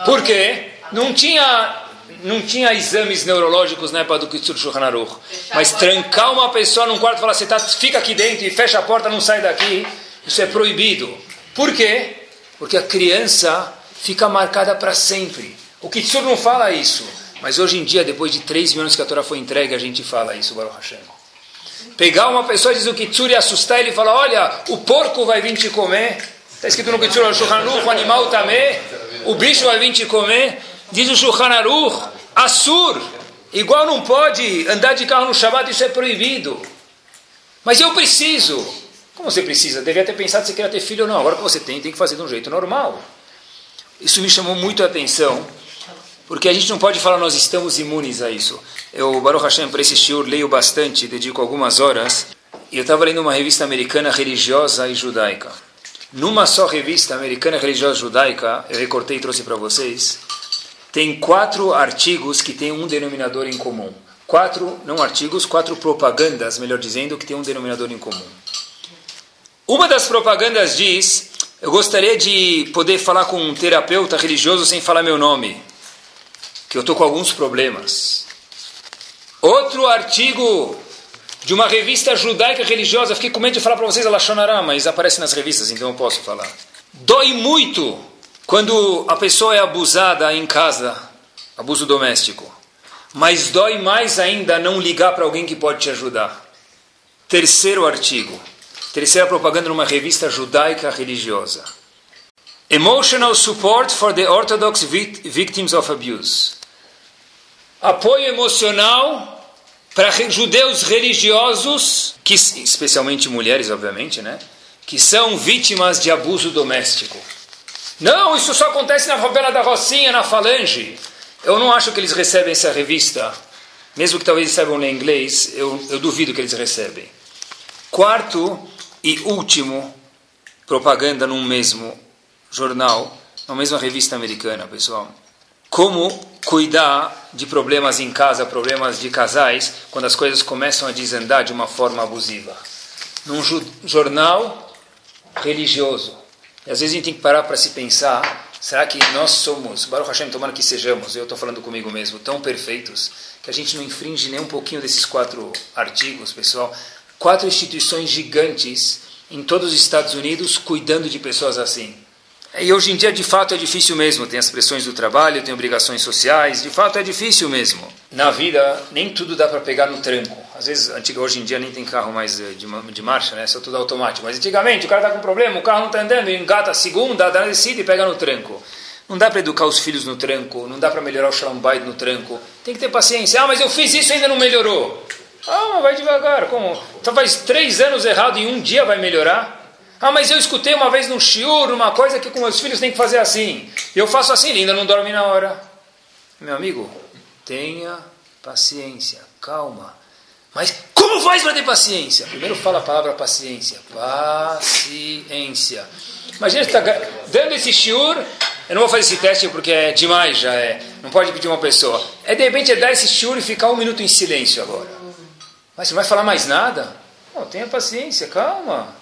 Por quê? Não tinha não tinha exames neurológicos na época do Kitsur Shulchan Aruch. Mas trancar uma pessoa num quarto e falar, você tá, fica aqui dentro e fecha a porta, não sai daqui, isso é proibido. Por quê? Porque a criança fica marcada para sempre. O Kitsur não fala isso. Mas hoje em dia, depois de três mil anos que a Torá foi entregue, a gente fala isso, Baruch Hashem. Pegar uma pessoa, diz o Kitsur, e assustar ele e falar, olha, o porco vai vir te comer. Está escrito no Kitsur, o animal também, o bicho vai vir te comer. Diz o Shulchan Aruch, Assur, igual não pode andar de carro no Shabbat, isso é proibido. Mas eu preciso. Como você precisa? Devia ter pensado se queria ter filho ou não. Agora que você tem, tem que fazer de um jeito normal. Isso me chamou muito a atenção, porque a gente não pode falar nós estamos imunes a isso. Eu, Baruch Hashem, para esse shiur, leio bastante, dedico algumas horas, e eu estava lendo uma revista americana religiosa e judaica. Numa só revista americana religiosa judaica, eu recortei e trouxe para vocês, tem quatro artigos que têm um denominador em comum. Quatro, não artigos, quatro propagandas, melhor dizendo, que têm um denominador em comum. Uma das propagandas diz: Eu gostaria de poder falar com um terapeuta religioso sem falar meu nome, que eu estou com alguns problemas. Outro artigo de uma revista judaica religiosa, fiquei com medo de falar para vocês a Lachonará, mas aparece nas revistas, então eu posso falar. Dói muito quando a pessoa é abusada em casa, abuso doméstico, mas dói mais ainda não ligar para alguém que pode te ajudar. Terceiro artigo, terceira propaganda numa revista judaica religiosa. Emotional support for the Orthodox victims of abuse. Apoio emocional para judeus religiosos, que, especialmente mulheres, obviamente, né? que são vítimas de abuso doméstico. Não, isso só acontece na favela da Rocinha, na Falange. Eu não acho que eles recebem essa revista. Mesmo que talvez saibam ler inglês, eu, eu duvido que eles recebem. Quarto e último, propaganda num mesmo jornal, numa mesma revista americana, pessoal. Como cuidar de problemas em casa, problemas de casais, quando as coisas começam a desandar de uma forma abusiva. Num jornal religioso. E às vezes a gente tem que parar para se pensar: será que nós somos, Baruch Hashem, tomara que sejamos, eu estou falando comigo mesmo, tão perfeitos, que a gente não infringe nem um pouquinho desses quatro artigos, pessoal? quatro instituições gigantes em todos os Estados Unidos cuidando de pessoas assim. E hoje em dia, de fato, é difícil mesmo. Tem as pressões do trabalho, tem obrigações sociais. De fato, é difícil mesmo. Na vida, nem tudo dá para pegar no tranco. Às vezes, hoje em dia, nem tem carro mais eh, de, de marcha, né? É só tudo automático. Mas antigamente, o cara está com problema, o carro não está andando, engata a segunda, dá descida e pega no tranco. Não dá para educar os filhos no tranco, não dá para melhorar o shalom bait no tranco. Tem que ter paciência. Ah, mas eu fiz isso e ainda não melhorou. Ah, mas vai devagar. Como? Então faz três anos errado e um dia vai melhorar? Ah, mas eu escutei uma vez no shiur uma coisa que com meus filhos tem que fazer assim. Eu faço assim, ele ainda não dorme na hora. Meu amigo, tenha paciência, calma. Mas como faz para ter paciência? Primeiro fala a palavra paciência. Paciência. Imagina você está dando esse shiur. Eu não vou fazer esse teste porque é demais, já é. Não pode pedir uma pessoa. É de repente é dar esse shiur e ficar um minuto em silêncio agora. Mas você não vai falar mais nada? Não, tenha paciência, calma.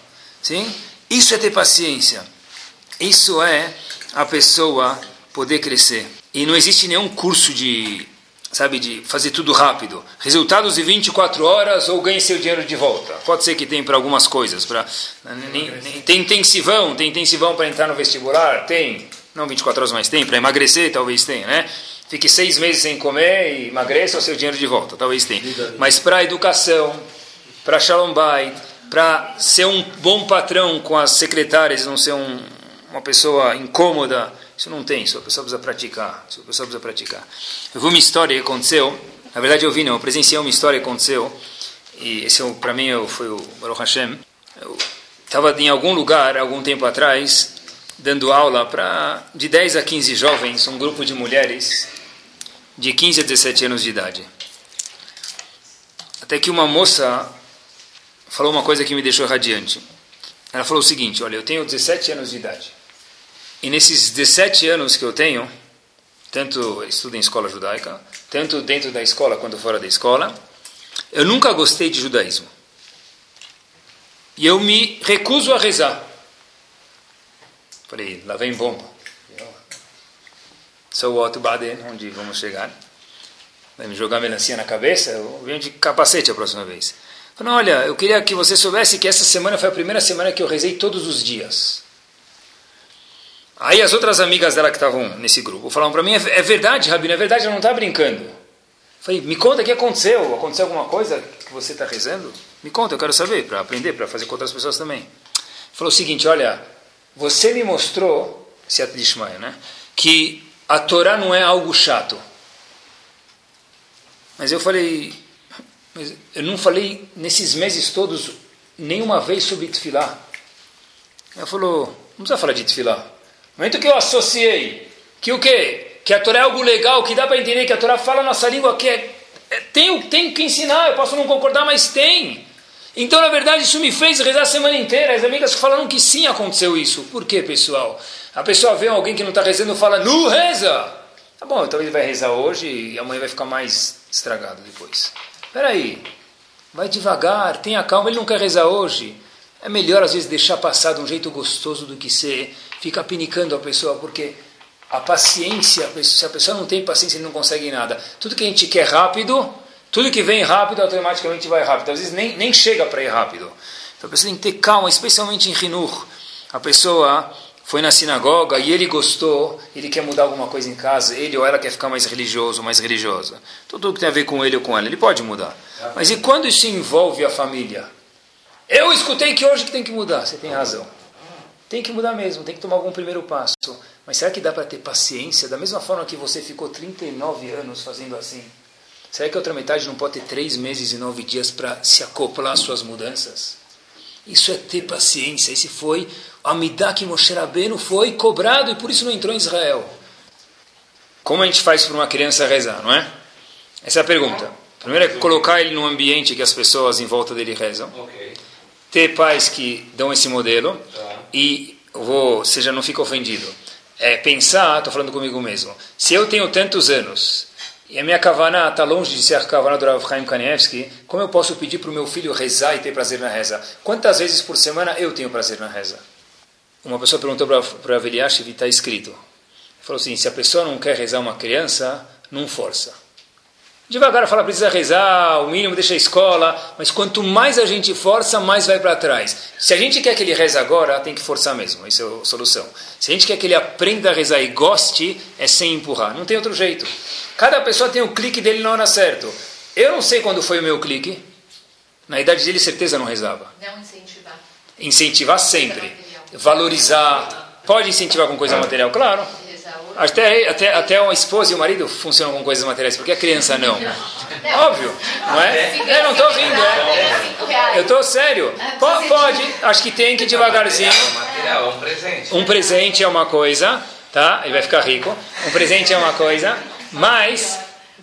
Sim? Isso é ter paciência. Isso é a pessoa poder crescer. E não existe nenhum curso de, sabe, de fazer tudo rápido. Resultados em 24 horas ou ganhe seu dinheiro de volta. Pode ser que tem para algumas coisas. Pra, tem intensivão, tem intensivão para entrar no vestibular? Tem. Não 24 horas, mas tem. Para emagrecer, talvez tenha, né? fique seis meses sem comer e emagreça o seu dinheiro de volta, talvez tenha. Mas para educação, para Shalom Bay, para ser um bom patrão com as secretárias, não ser um, uma pessoa incômoda, isso não tem, isso a pessoa precisa praticar, isso a pessoa precisa praticar. Eu vi uma história que aconteceu, na verdade eu vi não, eu presenciei uma história que aconteceu, e esse para mim foi o Baruch Hashem, eu estava em algum lugar, algum tempo atrás, dando aula para de 10 a 15 jovens, um grupo de mulheres de 15 a 17 anos de idade. Até que uma moça falou uma coisa que me deixou radiante. Ela falou o seguinte: Olha, eu tenho 17 anos de idade. E nesses 17 anos que eu tenho, tanto estudo em escola judaica, tanto dentro da escola quanto fora da escola, eu nunca gostei de judaísmo. E eu me recuso a rezar. Falei, lá vem bomba. So what Baden, onde vamos chegar? Vai me jogar melancia na cabeça? Eu venho de capacete a próxima vez. Falei, olha, eu queria que você soubesse que essa semana foi a primeira semana que eu rezei todos os dias. Aí as outras amigas dela que estavam nesse grupo falaram para mim, é, é verdade, Rabino, é verdade, ela não está brincando. Falei, me conta o que aconteceu. Aconteceu alguma coisa que você está rezando? Me conta, eu quero saber, para aprender, para fazer com outras pessoas também. Falou o seguinte, olha, você me mostrou, Seat de Ishmael, né, que a Torá não é algo chato. Mas eu falei, mas eu não falei nesses meses todos nenhuma vez sobre Tfilá. Ela falou, não precisa falar de Tfilá. No momento que eu associei que o quê? Que a Torá é algo legal, que dá para entender que a Torá fala a nossa língua, que é, é, tem, tem que ensinar, eu posso não concordar, mas tem. Então, na verdade, isso me fez rezar a semana inteira. As amigas falaram que sim aconteceu isso. Por quê, pessoal? A pessoa vê alguém que não está rezando e fala, não reza! Tá bom, então ele vai rezar hoje e amanhã vai ficar mais estragado depois. Espera aí, vai devagar, tenha calma, ele não quer rezar hoje. É melhor às vezes deixar passar de um jeito gostoso do que ser ficar pinicando a pessoa, porque a paciência, se a pessoa não tem paciência, ele não consegue nada. Tudo que a gente quer rápido, tudo que vem rápido, automaticamente vai rápido. Às vezes nem, nem chega para ir rápido. Então a pessoa tem que ter calma, especialmente em Rinur. A pessoa foi na sinagoga e ele gostou, ele quer mudar alguma coisa em casa, ele ou ela quer ficar mais religioso, mais religiosa. Tudo que tem a ver com ele ou com ela, ele pode mudar. Mas e quando isso envolve a família? Eu escutei que hoje que tem que mudar, você tem razão. Tem que mudar mesmo, tem que tomar algum primeiro passo. Mas será que dá para ter paciência? Da mesma forma que você ficou 39 anos fazendo assim, será que a outra metade não pode ter três meses e nove dias para se acoplar às suas mudanças? Isso é ter paciência. Esse foi o Amidah que Moshe Rabbeinu foi cobrado e por isso não entrou em Israel. Como a gente faz para uma criança rezar, não é? Essa é a pergunta. Primeiro é colocar ele num ambiente que as pessoas em volta dele rezam. Ter pais que dão esse modelo. E, vou, seja, não fica ofendido. É pensar, estou falando comigo mesmo, se eu tenho tantos anos e a minha kavaná está longe de ser a kavaná do Rav Chaim Kanievski, como eu posso pedir para o meu filho rezar e ter prazer na reza? Quantas vezes por semana eu tenho prazer na reza? Uma pessoa perguntou para Rav Eliashiv está escrito. Ele falou assim, se a pessoa não quer rezar uma criança, não força. Devagar fala, precisa rezar, o mínimo deixa a escola, mas quanto mais a gente força, mais vai para trás. Se a gente quer que ele reze agora, tem que forçar mesmo, essa é a solução. Se a gente quer que ele aprenda a rezar e goste, é sem empurrar, não tem outro jeito. Cada pessoa tem o clique dele na hora certa. Eu não sei quando foi o meu clique, na idade dele certeza não rezava. Não incentivar. Incentivar sempre. Valorizar. Pode incentivar com coisa material, claro. Até, até, até a esposa e o marido funcionam com coisas materiais, porque a criança não. Óbvio, não é? Eu não estou rindo, é. Eu estou sério. Pode, acho que tem que devagarzinho. Um presente é uma coisa, tá? Ele vai ficar rico. Um presente é uma coisa, mas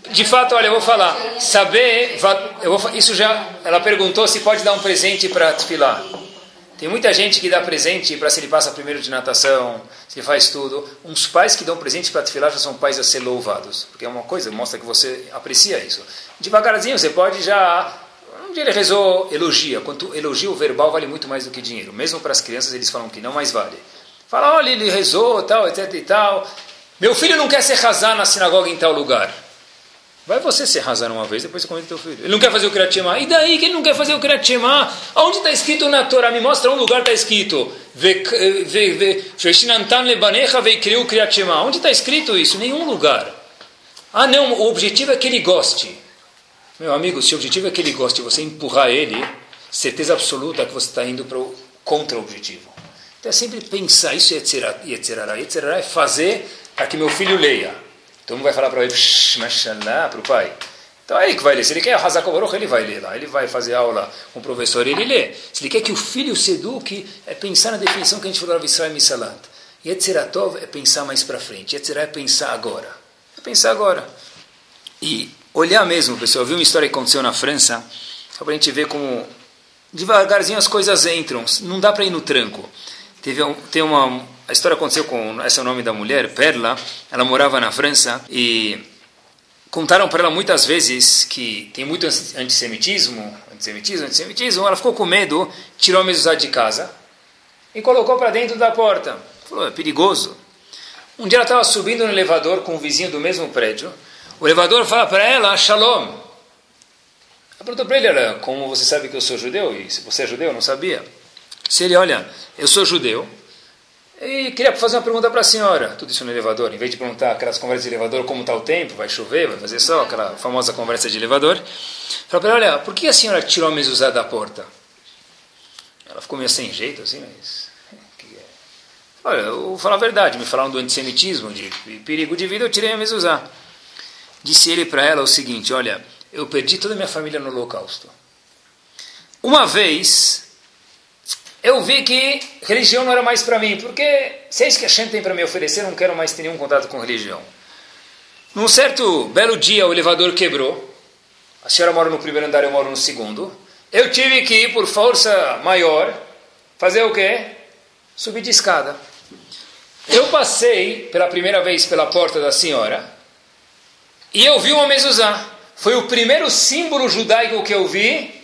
de fato, olha, eu vou falar. Saber, eu vou, isso já. Ela perguntou se pode dar um presente para desfilar. Tem muita gente que dá presente para se ele passa primeiro de natação, se ele faz tudo. Uns pais que dão presente para tefilar já são pais a ser louvados, porque é uma coisa, mostra que você aprecia isso. Devagarzinho, você pode já... Um dia ele rezou, elogia. Quanto elogio verbal vale muito mais do que dinheiro. Mesmo para as crianças eles falam que não, mais vale. Fala, olha, ele rezou, tal, etc e tal. Meu filho não quer ser razar na sinagoga em tal lugar. Vai você ser razão uma vez, depois você comenta teu filho. Ele não quer fazer o Kriyat E daí que ele não quer fazer o Kriyat Onde está escrito na Torá? Me mostra um lugar está escrito. Onde está escrito isso? Nenhum lugar. Ah, não, o objetivo é que ele goste. Meu amigo, se o objetivo é que ele goste você empurrar ele, certeza absoluta que você está indo para o contra o objetivo. Então é sempre pensar, isso é Yetzirará. Yetzirará é fazer para que meu filho leia. Todo mundo vai falar para ele, mashallah, para o pai. Então é ele que vai ler. Se ele quer Hazak Baruch, ele vai ler lá. Ele vai fazer aula com o professor e ele lê. Se ele quer que o filho se eduque, é pensar na definição que a gente falou de Israel Misalat. Yetzeratov é pensar mais para frente. Yetzerah é pensar agora. É pensar agora. E olhar mesmo, pessoal. Eu vi uma história que aconteceu na França, só para a gente ver como devagarzinho as coisas entram. Não dá para ir no tranco. Teve um, tem uma, a história aconteceu com, esse é o nome da mulher, Perla, ela morava na França e contaram para ela muitas vezes que tem muito antissemitismo, antissemitismo, antissemitismo, ela ficou com medo, tirou a mesa de casa e colocou para dentro da porta. Falou, é perigoso. Um dia ela estava subindo no elevador com um vizinho do mesmo prédio, o elevador fala para ela, shalom. Ela perguntou para ele, como você sabe que eu sou judeu? E se você é judeu, eu não sabia. Se ele, olha, eu sou judeu, e queria fazer uma pergunta para a senhora. Tudo isso no elevador. Em vez de perguntar aquelas conversas de elevador, como está o tempo, vai chover, vai fazer sol, aquela famosa conversa de elevador. Falei para ela, olha, por que a senhora tirou a mezuzá da porta? Ela ficou meio sem jeito, assim, mas... É? Olha, eu vou falar a verdade. Me falaram do antissemitismo, de perigo de vida, eu tirei a mezuzá. Disse ele para ela o seguinte, olha, eu perdi toda a minha família no holocausto. Uma vez, eu vi que religião não era mais para mim, porque se é isso que a gente tem para me oferecer, eu não quero mais ter nenhum contato com religião. Num certo belo dia, o elevador quebrou. A senhora mora no primeiro andar, eu moro no segundo. Eu tive que ir, por força maior, fazer o quê? Subir de escada. Eu passei pela primeira vez pela porta da senhora e eu vi uma mezuzá. Foi o primeiro símbolo judaico que eu vi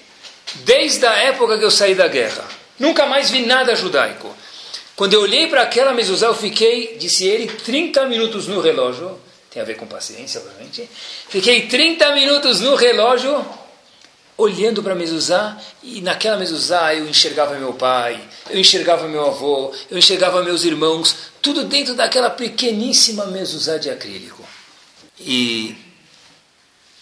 desde a época que eu saí da guerra. Nunca mais vi nada judaico. Quando eu olhei para aquela mezuzá, eu fiquei, disse ele, 30 minutos no relógio. Tem a ver com paciência, obviamente. Fiquei 30 minutos no relógio, olhando para a mezuzá, e naquela mezuzá eu enxergava meu pai, eu enxergava meu avô, eu enxergava meus irmãos, tudo dentro daquela pequeníssima mezuzá de acrílico. E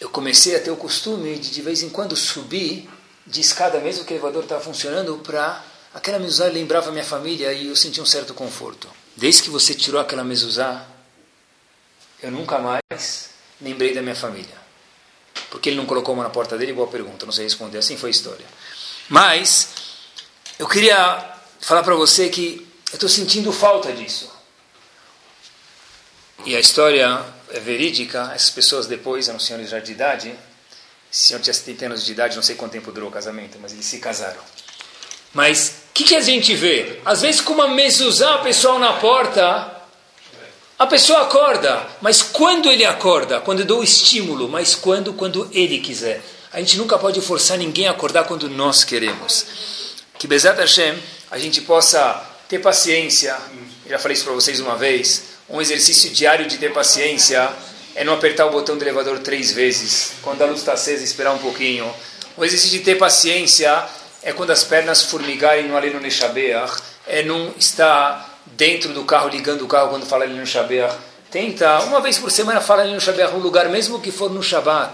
eu comecei a ter o costume de de vez em quando subir de escada, mesmo que o elevador estava funcionando, para aquela mezuzá lembrava minha família e eu sentia um certo conforto. Desde que você tirou aquela mezuzá, eu nunca mais lembrei da minha família. Porque ele não colocou uma na porta dele? Boa pergunta, não sei responder. Assim foi a história. Mas, eu queria falar para você que eu estou sentindo falta disso. E a história é verídica. Essas pessoas depois eram senhores já de idade. Esse senhor tinha 70 anos de idade, não sei quanto tempo durou o casamento, mas eles se casaram. Mas o que, que a gente vê? Às vezes com uma mezuzá, pessoal na porta, a pessoa acorda, mas quando ele acorda? Quando eu dou o estímulo, mas quando? Quando ele quiser. A gente nunca pode forçar ninguém a acordar quando nós queremos. Que Bezat Hashem, a gente possa ter paciência. Eu já falei isso para vocês uma vez. Um exercício diário de ter paciência é não apertar o botão do elevador três vezes. Quando a luz está acesa, esperar um pouquinho. O exercício de ter paciência é quando as pernas formigarem no Aleno Neshabeach. É não estar dentro do carro, ligando o carro quando fala ali no Shabat. Tenta, uma vez por semana, falar ali no Shabat, um lugar, mesmo que for no Shabat.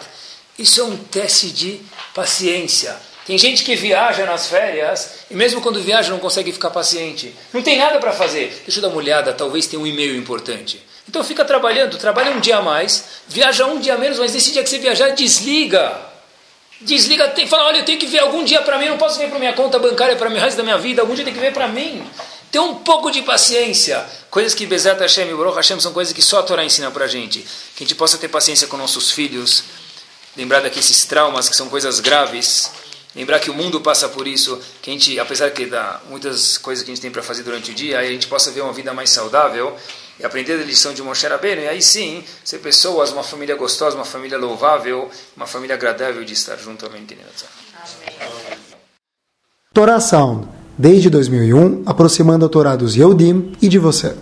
Isso é um teste de paciência. Tem gente que viaja nas férias e mesmo quando viaja não consegue ficar paciente. Não tem nada para fazer. Deixa eu dar uma olhada, talvez tenha um e-mail importante. Então fica trabalhando, trabalha um dia a mais, viaja um dia menos, mas nesse dia que você viajar, desliga. Desliga, tem, fala, olha, eu tenho que ver algum dia para mim, não posso ver para minha conta bancária, para o resto da minha vida, algum dia tem que ver para mim. Ter um pouco de paciência. Coisas que Bezat Hashem e Baruch Hashem são coisas que só a Torá ensina para a gente. Que a gente possa ter paciência com nossos filhos. Lembrar daqueles traumas que são coisas graves. Lembrar que o mundo passa por isso. Que a gente, apesar que dá muitas coisas que a gente tem para fazer durante o dia, a gente possa ver uma vida mais saudável e aprender a lição de Moshe Rabbeinu. E aí sim, ser pessoas, uma família gostosa, uma família louvável, uma família agradável de estar junto. Amém. Torá Sound desde 2001, aproximando a Torá dos Yehudim e de você.